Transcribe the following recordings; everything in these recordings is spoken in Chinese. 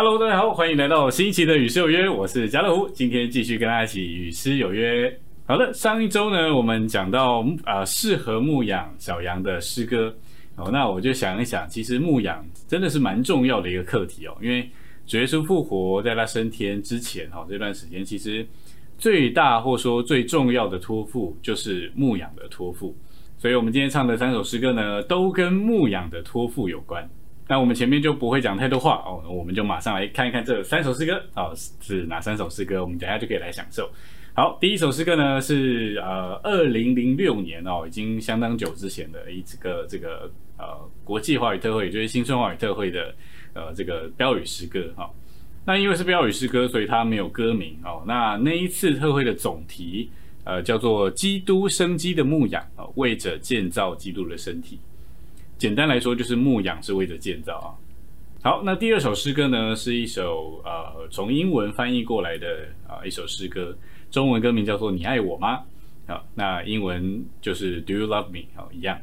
Hello，大家好，欢迎来到新一期的与诗有约，我是家乐虎，今天继续跟大家一起与诗有约。好的，上一周呢，我们讲到啊适合牧养小羊的诗歌哦，那我就想一想，其实牧养真的是蛮重要的一个课题哦，因为主耶稣复活在他升天之前哈，这段时间其实最大或说最重要的托付就是牧养的托付，所以我们今天唱的三首诗歌呢，都跟牧养的托付有关。那我们前面就不会讲太多话哦，我们就马上来看一看这三首诗歌哦，是哪三首诗歌？我们等下就可以来享受。好，第一首诗歌呢是呃二零零六年哦，已经相当久之前的一个这个呃国际华语特会，也就是新春华语特会的呃这个标语诗歌哈。那因为是标语诗歌，所以它没有歌名哦。那那一次特会的总题呃叫做“基督生机的牧养”哦，为着建造基督的身体。简单来说，就是牧养是为了建造啊。好，那第二首诗歌呢，是一首呃从英文翻译过来的啊一首诗歌，中文歌名叫做《你爱我吗》啊，那英文就是 Do you love me 啊一样。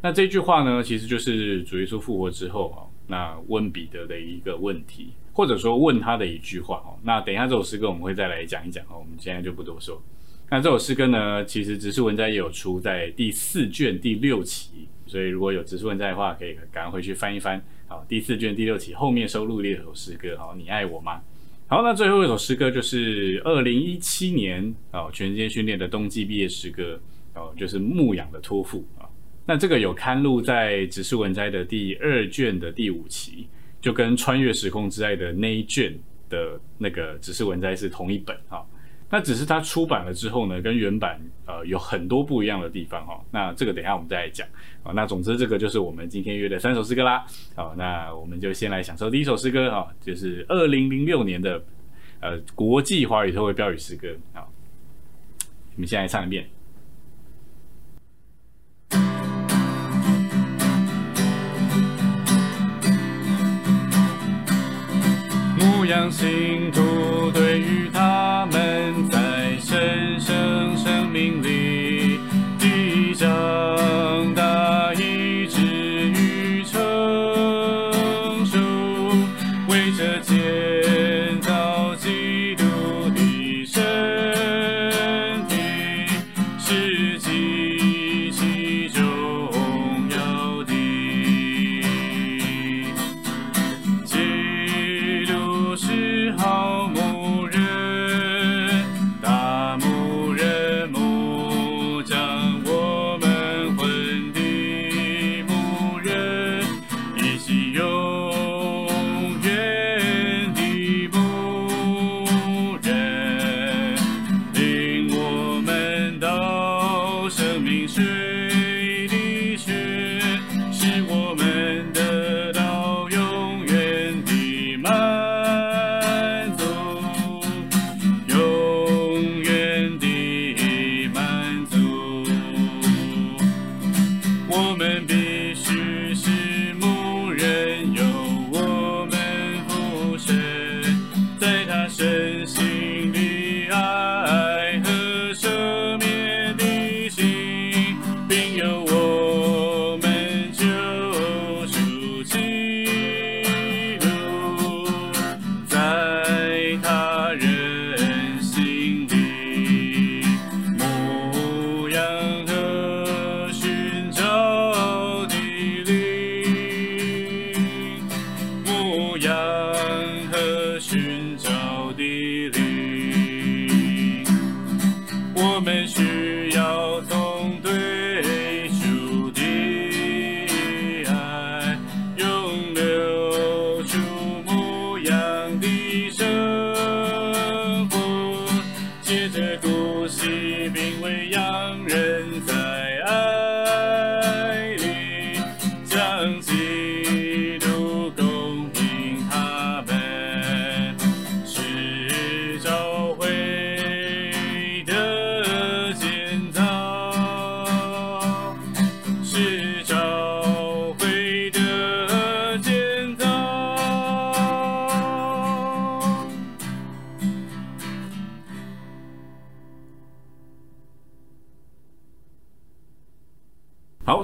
那这句话呢，其实就是主耶稣复活之后啊，那问彼得的一个问题，或者说问他的一句话哦。那等一下这首诗歌我们会再来讲一讲哦，我们现在就不多说。那这首诗歌呢，其实只是文摘也有出在第四卷第六期。所以如果有指数文在的话，可以赶快回去翻一翻。好，第四卷第六题后面收录的一首诗歌，好，你爱我吗？好，那最后一首诗歌就是二零一七年哦，全阶训练的冬季毕业诗歌哦，就是牧养的托付啊。那这个有刊录在指数文摘的第二卷的第五期，就跟穿越时空之爱的那一卷的那个指数文摘是同一本哈。那只是它出版了之后呢，跟原版呃有很多不一样的地方哈。那这个等下我们再来讲啊。那总之这个就是我们今天约的三首诗歌啦。好，那我们就先来享受第一首诗歌哈，就是二零零六年的呃国际华语特会标语诗歌。好，我们先来唱一遍。牧羊星生命是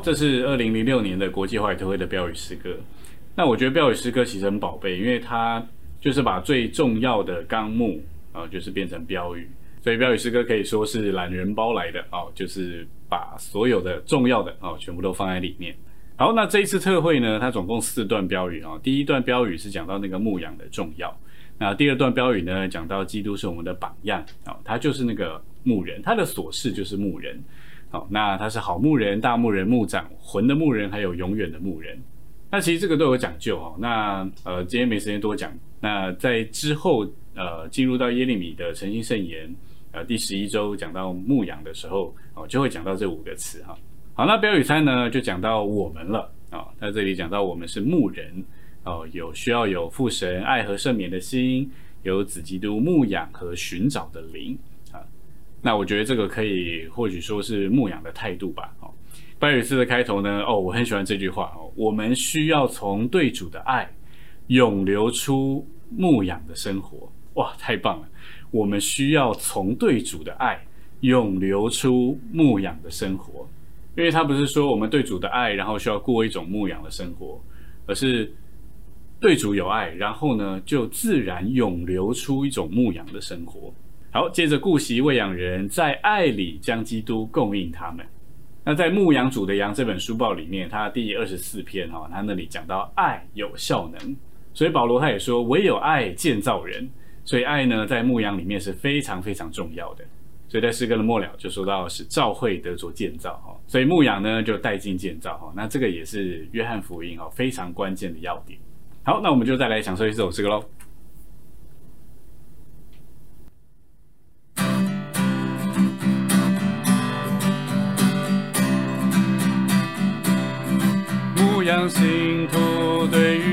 这是二零零六年的国际华语特会的标语诗歌。那我觉得标语诗歌其实很宝贝，因为它就是把最重要的纲目啊，就是变成标语。所以标语诗歌可以说是懒人包来的哦，就是把所有的重要的哦，全部都放在里面。好，那这一次特会呢，它总共四段标语啊。第一段标语是讲到那个牧羊的重要，那第二段标语呢，讲到基督是我们的榜样啊，他就是那个牧人，他的所事就是牧人。好，那他是好牧人、大牧人、牧长、魂的牧人，还有永远的牧人。那其实这个都有讲究哈。那呃，今天没时间多讲。那在之后呃，进入到耶利米的诚心圣言呃第十一周讲到牧羊的时候哦，就会讲到这五个词哈。好，那标语三呢，就讲到我们了啊。在这里讲到我们是牧人哦，有需要有父神爱和圣免的心，有子基督牧养和寻找的灵。那我觉得这个可以或许说是牧养的态度吧。哦，标语四的开头呢，哦，我很喜欢这句话哦，我们需要从对主的爱涌流出牧养的生活。哇，太棒了！我们需要从对主的爱涌流出牧养的生活。因为他不是说我们对主的爱，然后需要过一种牧养的生活，而是对主有爱，然后呢就自然涌流出一种牧养的生活。好，接着顾惜喂养人，在爱里将基督供应他们。那在《牧羊主的羊》这本书报里面，它第二十四篇哈，他那里讲到爱有效能，所以保罗他也说，唯有爱建造人，所以爱呢在牧羊里面是非常非常重要的。所以在诗歌的末了就说到是教会得着建造哈，所以牧羊呢就带进建造哈，那这个也是约翰福音哈非常关键的要点。好，那我们就再来享受一首诗歌喽。牧羊信徒对于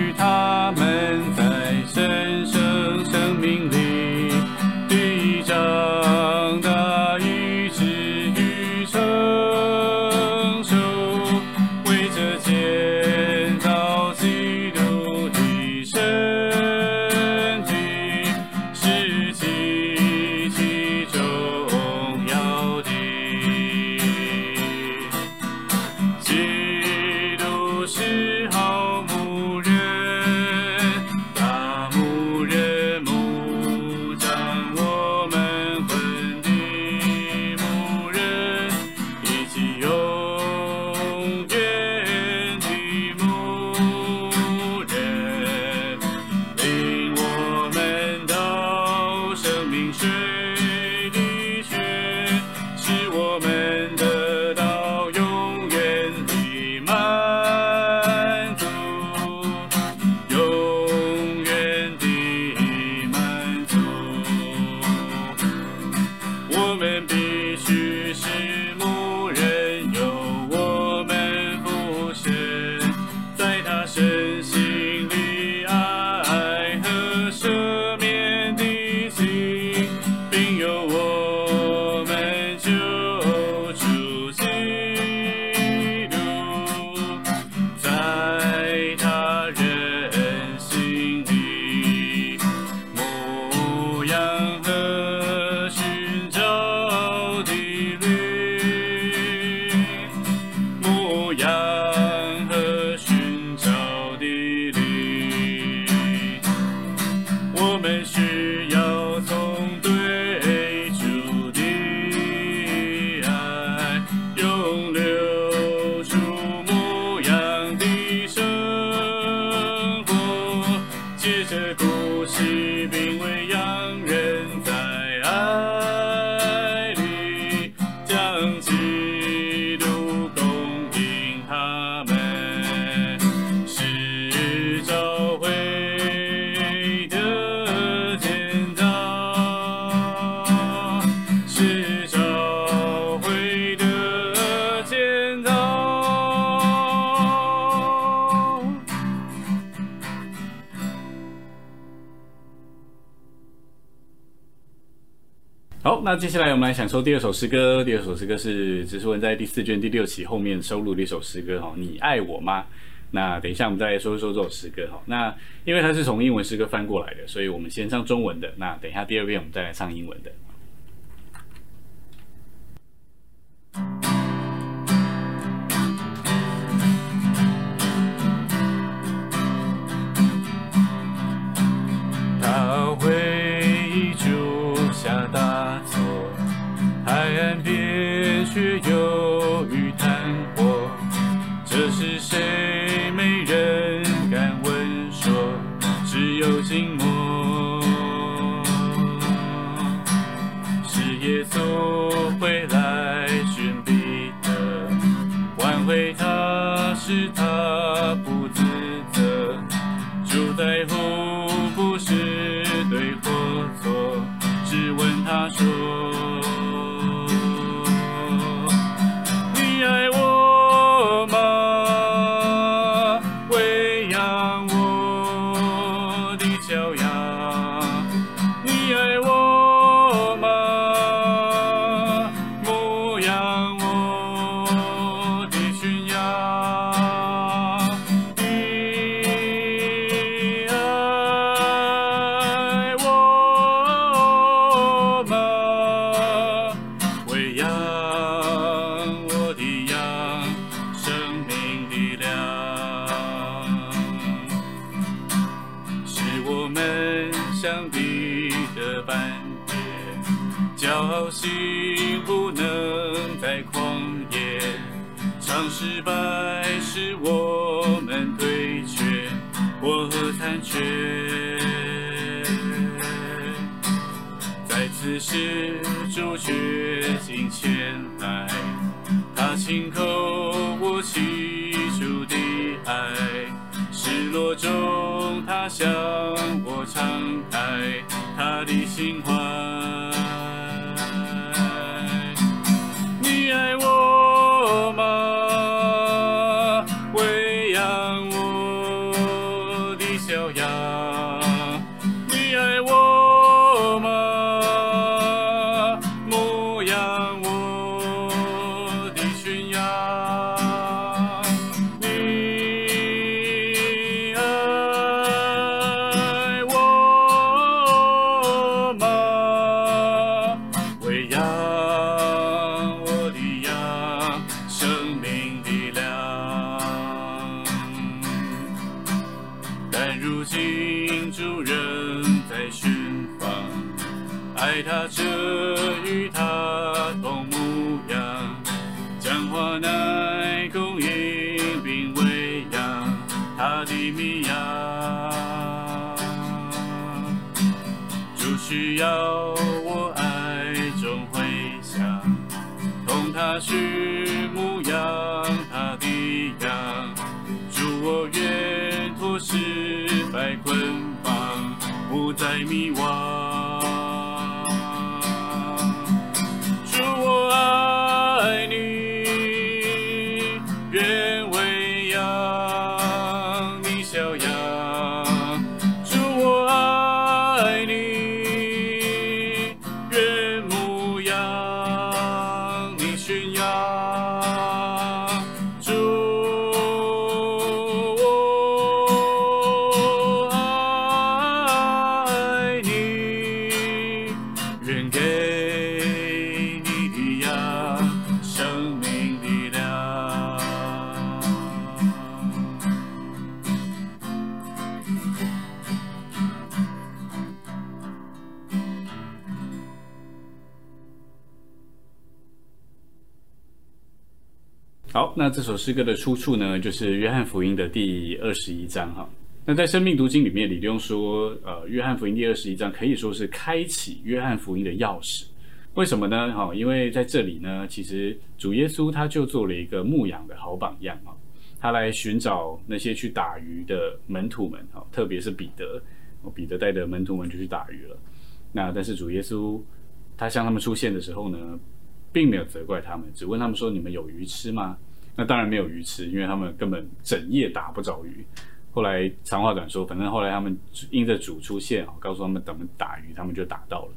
好那接下来我们来享受第二首诗歌。第二首诗歌是植树文在第四卷第六期后面收录的一首诗歌哈。你爱我吗？那等一下我们再来说一说这首诗歌哈。那因为它是从英文诗歌翻过来的，所以我们先唱中文的。那等一下第二遍我们再来唱英文的。落中他向我敞开他的心怀。需要我爱中回响，同他是牧养他的羊。祝我愿脱失败捆绑，不再迷惘。好，那这首诗歌的出处呢，就是约翰福音的第二十一章哈。那在生命读经里面，李用说，呃，约翰福音第二十一章可以说是开启约翰福音的钥匙。为什么呢？哈，因为在这里呢，其实主耶稣他就做了一个牧养的好榜样啊，他来寻找那些去打鱼的门徒们哈，特别是彼得，彼得带着门徒们就去打鱼了。那但是主耶稣他向他们出现的时候呢，并没有责怪他们，只问他们说：“你们有鱼吃吗？”那当然没有鱼吃，因为他们根本整夜打不着鱼。后来长话短说，反正后来他们因着主出现啊，告诉他们怎么打鱼，他们就打到了。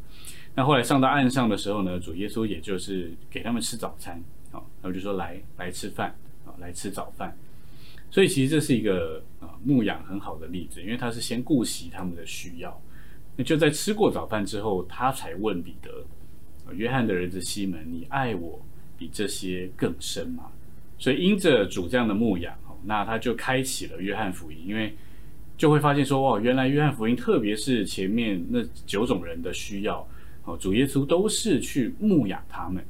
那后来上到岸上的时候呢，主耶稣也就是给他们吃早餐，啊，他们就说来来吃饭，啊，来吃早饭。所以其实这是一个啊牧养很好的例子，因为他是先顾惜他们的需要。那就在吃过早饭之后，他才问彼得：“约翰的儿子西门，你爱我比这些更深吗？”所以因着主这样的牧养，那他就开启了约翰福音，因为就会发现说，哇，原来约翰福音，特别是前面那九种人的需要，哦，主耶稣都是去牧养他们。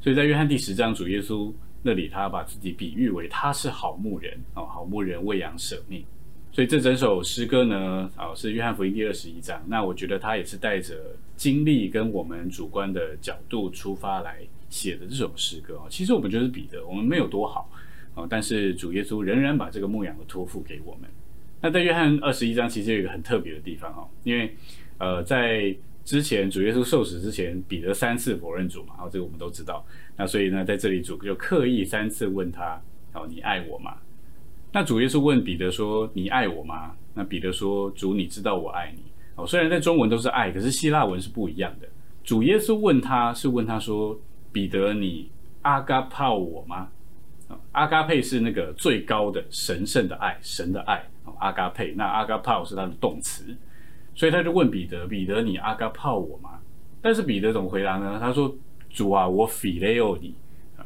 所以在约翰第十章，主耶稣那里，他把自己比喻为他是好牧人，哦，好牧人喂养舍命。所以这整首诗歌呢，啊，是约翰福音第二十一章。那我觉得他也是带着经历跟我们主观的角度出发来写的这首诗歌啊。其实我们就是彼得，我们没有多好，啊，但是主耶稣仍然把这个牧养的托付给我们。那在约翰二十一章其实有一个很特别的地方哈，因为呃在之前主耶稣受死之前，彼得三次否认主嘛，然后这个我们都知道。那所以呢，在这里主就刻意三次问他：哦，你爱我吗？那主耶稣问彼得说：你爱我吗？那彼得说：主，你知道我爱你。哦，虽然在中文都是爱，可是希腊文是不一样的。主耶稣问他是问他说：彼得，你阿嘎泡我吗？阿嘎佩是那个最高的神圣的爱，神的爱。阿嘎佩，那阿嘎泡是他的动词，所以他就问彼得：彼得，你阿嘎泡我吗？但是彼得怎么回答呢？他说：主啊，我 phileo 你。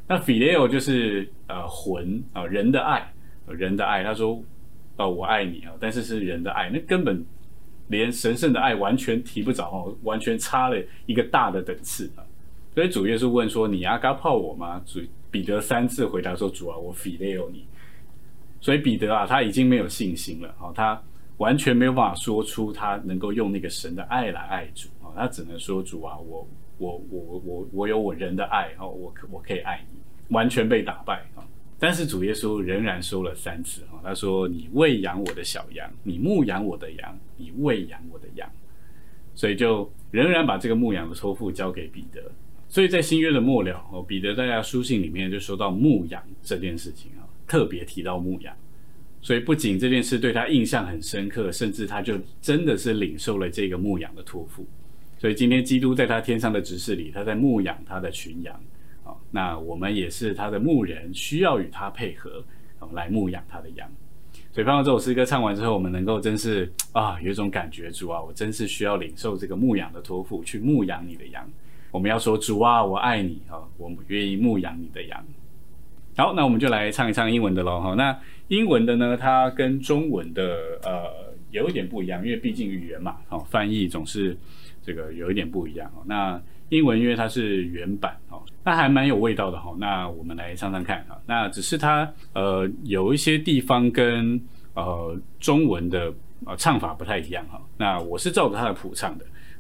那 phileo 就是呃魂啊，人的爱，人的爱。他说：哦，我爱你啊，但是是人的爱，那根本连神圣的爱完全提不着哦，完全差了一个大的等次啊。所以主耶稣问说：你阿嘎泡我吗？主。彼得三次回答说：“主啊，我 phileo 你。”所以彼得啊，他已经没有信心了啊，他完全没有办法说出他能够用那个神的爱来爱主啊，他只能说：“主啊，我我我我我有我人的爱哦，我可我可以爱你。”完全被打败啊！但是主耶稣仍然说了三次啊，他说：“你喂养我的小羊，你牧养我的羊，你喂养我的羊。”所以就仍然把这个牧养的托付交给彼得。所以在新约的末了，哦，彼得在他书信里面就说到牧养这件事情啊，特别提到牧养。所以不仅这件事对他印象很深刻，甚至他就真的是领受了这个牧养的托付。所以今天基督在他天上的执事里，他在牧养他的群羊啊。那我们也是他的牧人，需要与他配合，来牧养他的羊。所以，放到这首诗歌唱完之后，我们能够真是啊，有一种感觉，主啊，我真是需要领受这个牧养的托付，去牧养你的羊。我们要说主啊，我爱你啊，我们愿意牧养你的羊。好，那我们就来唱一唱英文的喽哈。那英文的呢，它跟中文的呃有一点不一样，因为毕竟语言嘛，哦，翻译总是这个有一点不一样哦。那英文因为它是原版哦，那还蛮有味道的哈。那我们来唱唱看哈。那只是它呃有一些地方跟呃中文的呃唱法不太一样哈。那我是照着它的谱唱的。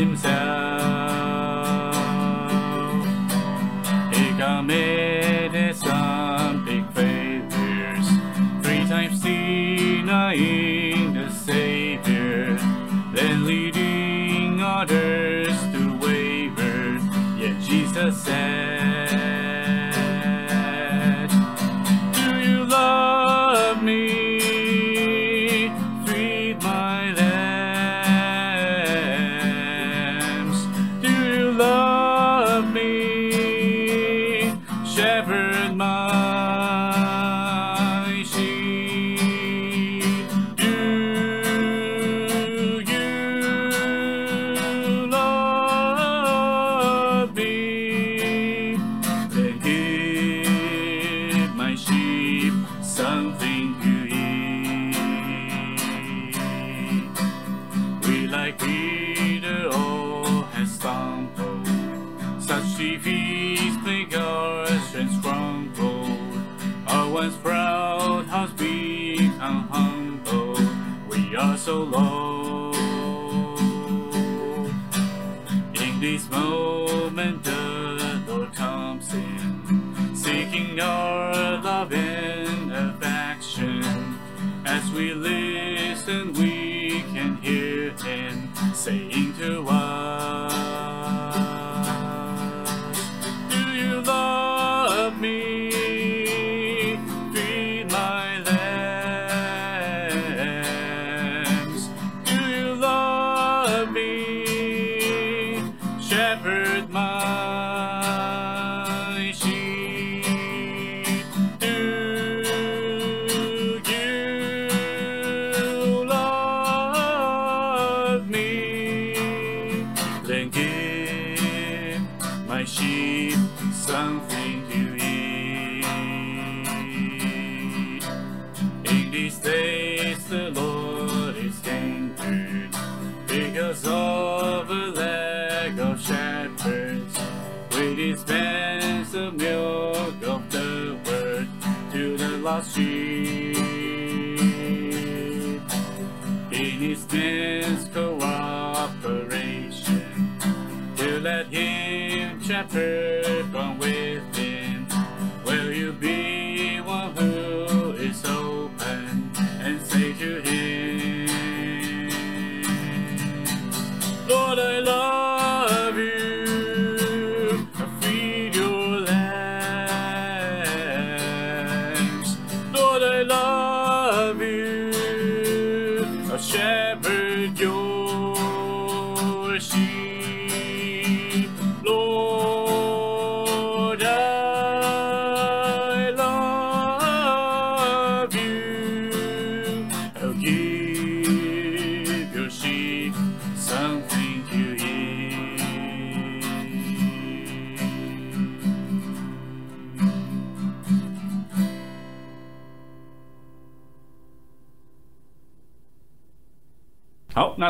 himself. Peter o has stumbled. Such defeats plague our strength's crumbled. Our once proud hearts become humble. We are so low. In this moment, the Lord comes in, seeking our love and affection. As we listen, we saying to us, my sheep something to eat. In these days the Lord is angered because of a lack of shepherds with his bands of milk of the word to the lost sheep. In his hands cooperate let him shepherd from within. Will you be one who is open and say to him, Lord, I love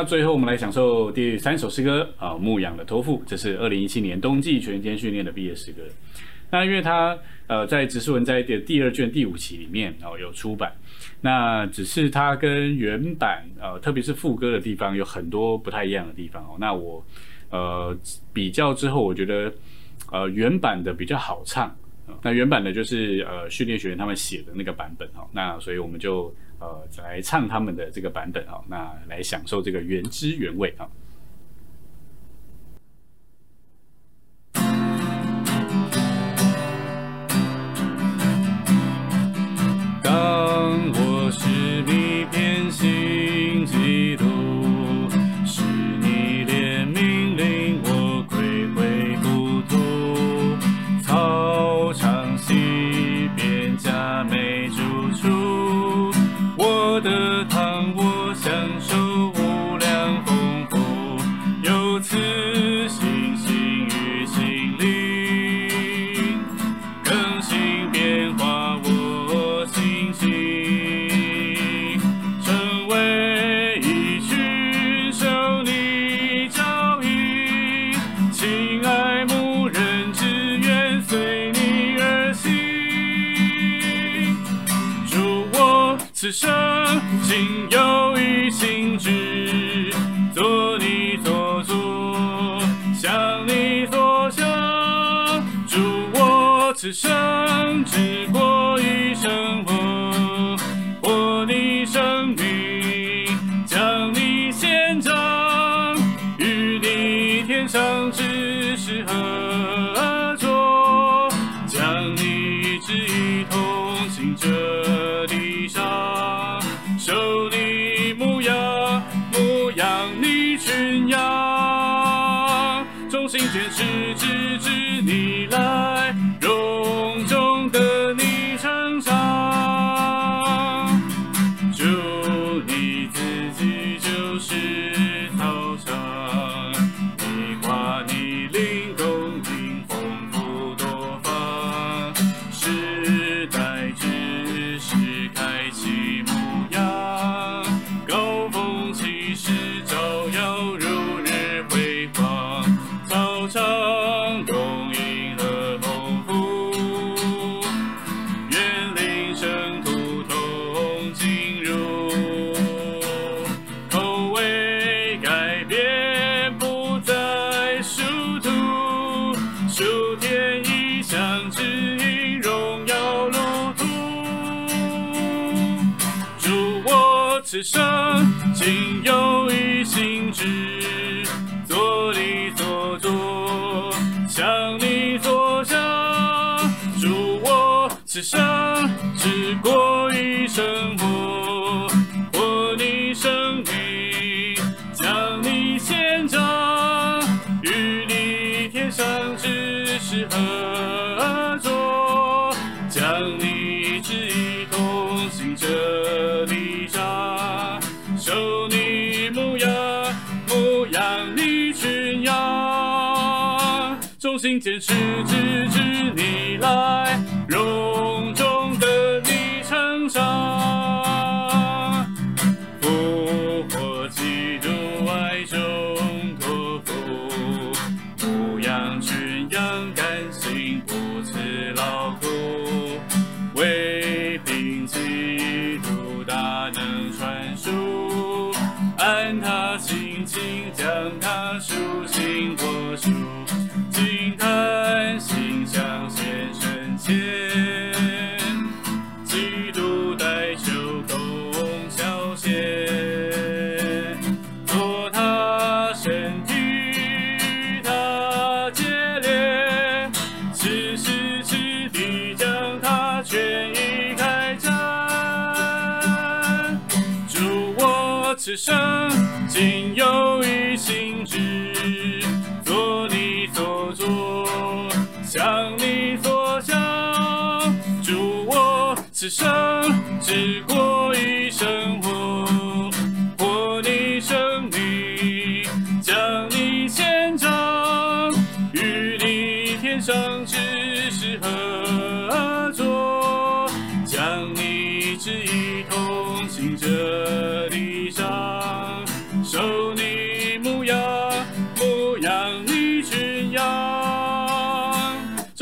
那最后我们来享受第三首诗歌啊，《牧羊的托付》，这是二零一七年冬季全天训练的毕业诗歌。那因为它呃在指示文摘的第二卷第五期里面哦有出版，那只是它跟原版呃特别是副歌的地方有很多不太一样的地方哦。那我呃比较之后，我觉得呃原版的比较好唱。那原版的就是呃训练学员他们写的那个版本哈，那所以我们就呃来唱他们的这个版本啊，那来享受这个原汁原味啊。天上只是合作，将你旨意同指引荣耀路途。祝我此生仅有一心志，做你所做，向你所想。祝我此生只过一生坚持直至你来，隆重的你成长。复活基督爱众托付，牧羊群羊甘心不辞劳苦，为凭基督大能传输，安他心情。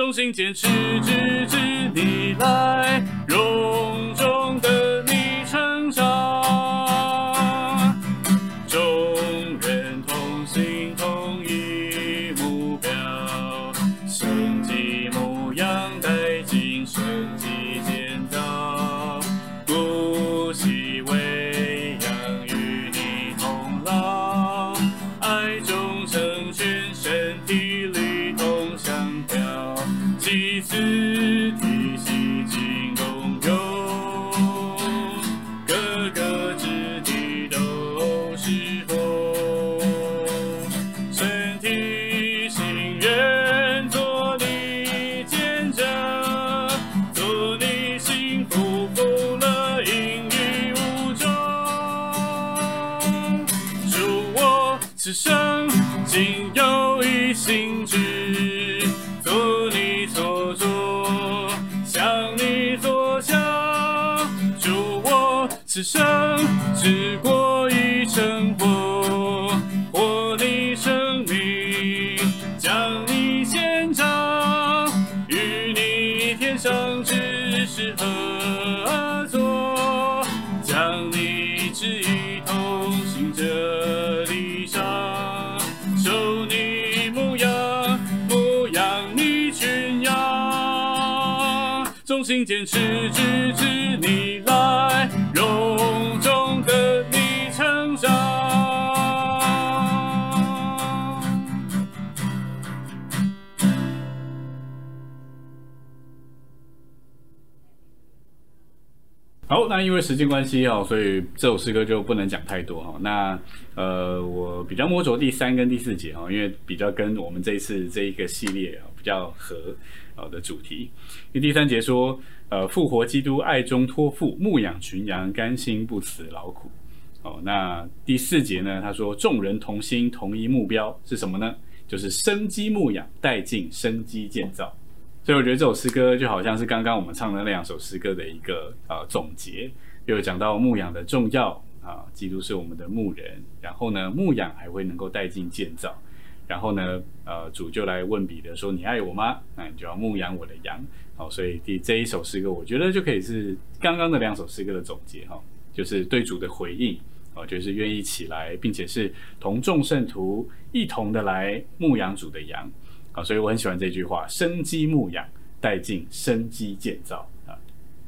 用心坚持直至你来，荣此生只过一程。那因为时间关系哦，所以这首诗歌就不能讲太多哈。那呃，我比较摸着第三跟第四节哈，因为比较跟我们这一次这一个系列啊比较合呃的主题。因为第三节说，呃，复活基督爱中托付，牧养群羊，甘心不辞劳苦。哦，那第四节呢，他说众人同心，同一目标是什么呢？就是生机牧养，带进生机建造。所以我觉得这首诗歌就好像是刚刚我们唱的那两首诗歌的一个呃总结，又讲到牧养的重要啊，基督是我们的牧人，然后呢，牧养还会能够带进建造，然后呢，呃，主就来问彼得说：“你爱我吗？那你就要牧养我的羊。”好，所以第这一首诗歌，我觉得就可以是刚刚的两首诗歌的总结哈，就是对主的回应，哦，就是愿意起来，并且是同众圣徒一同的来牧养主的羊。啊，所以我很喜欢这句话：生机牧养，带进生机建造啊。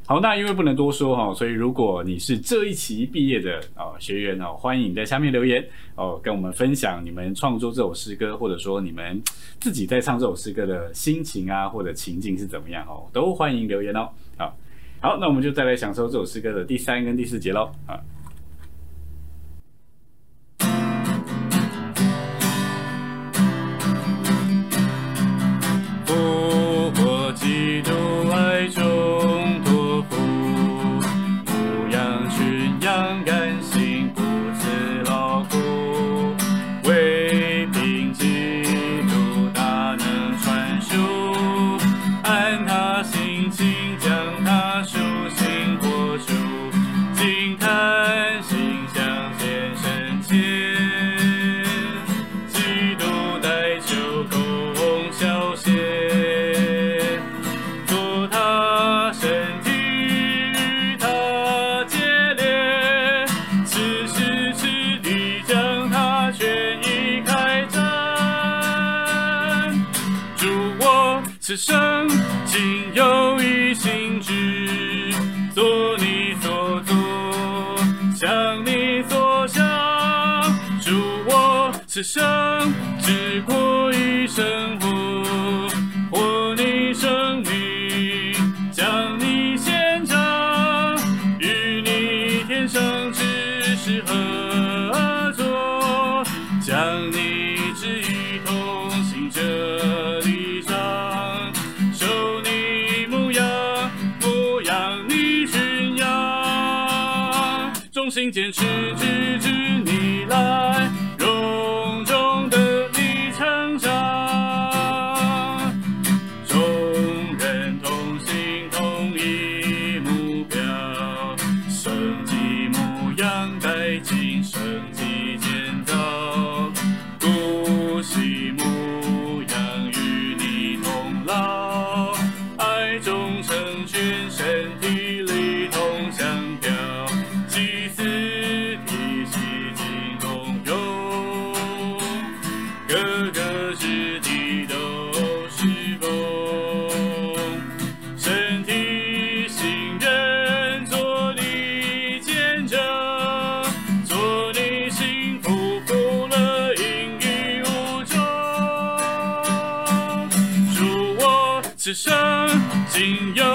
好，那因为不能多说哈，所以如果你是这一期毕业的啊学员哦，欢迎在下面留言哦，跟我们分享你们创作这首诗歌，或者说你们自己在唱这首诗歌的心情啊，或者情境是怎么样哦，都欢迎留言哦。好，好，那我们就再来享受这首诗歌的第三跟第四节喽啊。生活，活你圣女，将你献上，与你天生之是合作，将你旨意同行这地上，受你牧养，牧养你群羊，众心坚持。仅有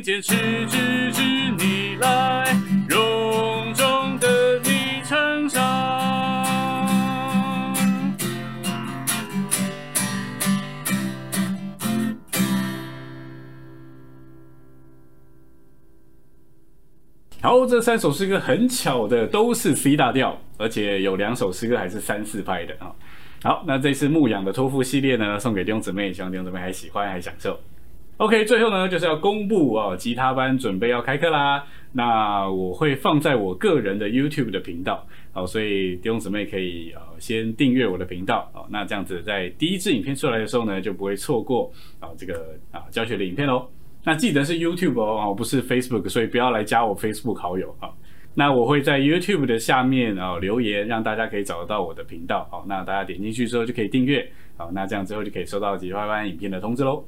坚持直至你来，荣中的你成长。好，这三首诗歌很巧的都是 C 大调，而且有两首诗歌还是三四拍的啊。好，那这次牧羊的托付系列呢，送给弟兄姊妹，希望弟兄姊妹还喜欢还享受。OK，最后呢就是要公布哦，吉他班准备要开课啦。那我会放在我个人的 YouTube 的频道，好，所以弟兄姊妹可以呃先订阅我的频道哦。那这样子在第一支影片出来的时候呢，就不会错过啊这个啊教学的影片喽。那记得是 YouTube 哦，不是 Facebook，所以不要来加我 Facebook 好友啊。那我会在 YouTube 的下面啊、留言，让大家可以找得到我的频道。好，那大家点进去之后就可以订阅。好，那这样之后就可以收到吉花班影片的通知喽。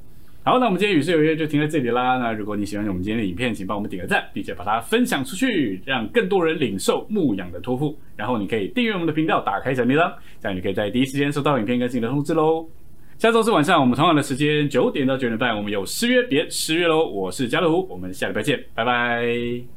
好，那我们今天与世有约就停在这里啦。那如果你喜欢我们今天的影片，请帮我们点个赞，并且把它分享出去，让更多人领受牧养的托付。然后你可以订阅我们的频道，打开小铃铛，这样你可以在第一时间收到影片更新的通知喽。下周四晚上我们同样的时间九点到九点半，我们有失约别失约喽。我是家乐福，我们下礼拜见，拜拜。